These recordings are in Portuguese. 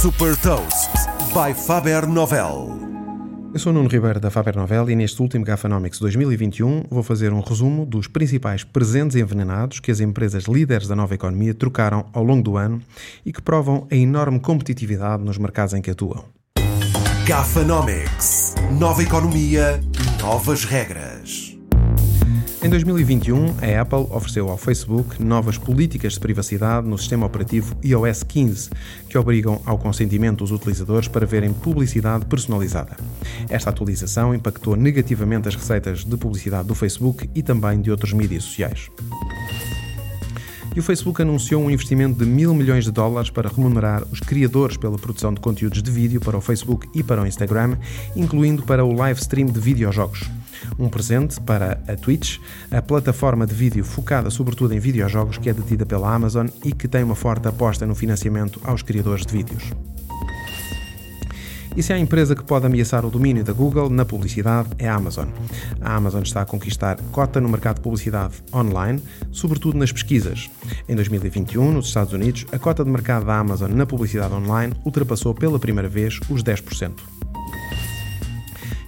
Super Toast by Faber Novel. Eu sou o Nuno Ribeiro da Faber Novel e neste último Gafanomics 2021 vou fazer um resumo dos principais presentes envenenados que as empresas líderes da nova economia trocaram ao longo do ano e que provam a enorme competitividade nos mercados em que atuam. Gafanomics. Nova economia, novas regras. Em 2021, a Apple ofereceu ao Facebook novas políticas de privacidade no sistema operativo iOS 15, que obrigam ao consentimento dos utilizadores para verem publicidade personalizada. Esta atualização impactou negativamente as receitas de publicidade do Facebook e também de outros mídias sociais e o Facebook anunciou um investimento de mil milhões de dólares para remunerar os criadores pela produção de conteúdos de vídeo para o Facebook e para o Instagram, incluindo para o live stream de videojogos um presente para a Twitch, a plataforma de vídeo focada sobretudo em videojogos que é detida pela Amazon e que tem uma forte aposta no financiamento aos criadores de vídeos. E se há empresa que pode ameaçar o domínio da Google na publicidade, é a Amazon. A Amazon está a conquistar cota no mercado de publicidade online, sobretudo nas pesquisas. Em 2021, nos Estados Unidos, a cota de mercado da Amazon na publicidade online ultrapassou pela primeira vez os 10%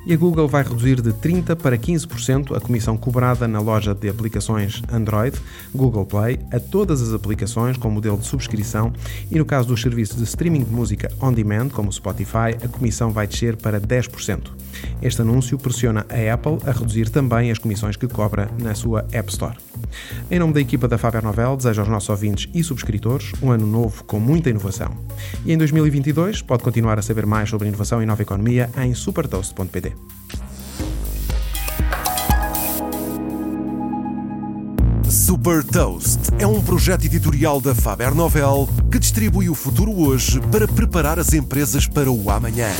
e a Google vai reduzir de 30% para 15% a comissão cobrada na loja de aplicações Android, Google Play, a todas as aplicações com modelo de subscrição e no caso dos serviços de streaming de música on demand, como Spotify, a comissão vai descer para 10%. Este anúncio pressiona a Apple a reduzir também as comissões que cobra na sua App Store. Em nome da equipa da Faber Novel, desejo aos nossos ouvintes e subscritores um ano novo com muita inovação. E em 2022 pode continuar a saber mais sobre inovação e nova economia em supertoast.pt. Super Toast é um projeto editorial da Faber Novel que distribui o futuro hoje para preparar as empresas para o amanhã.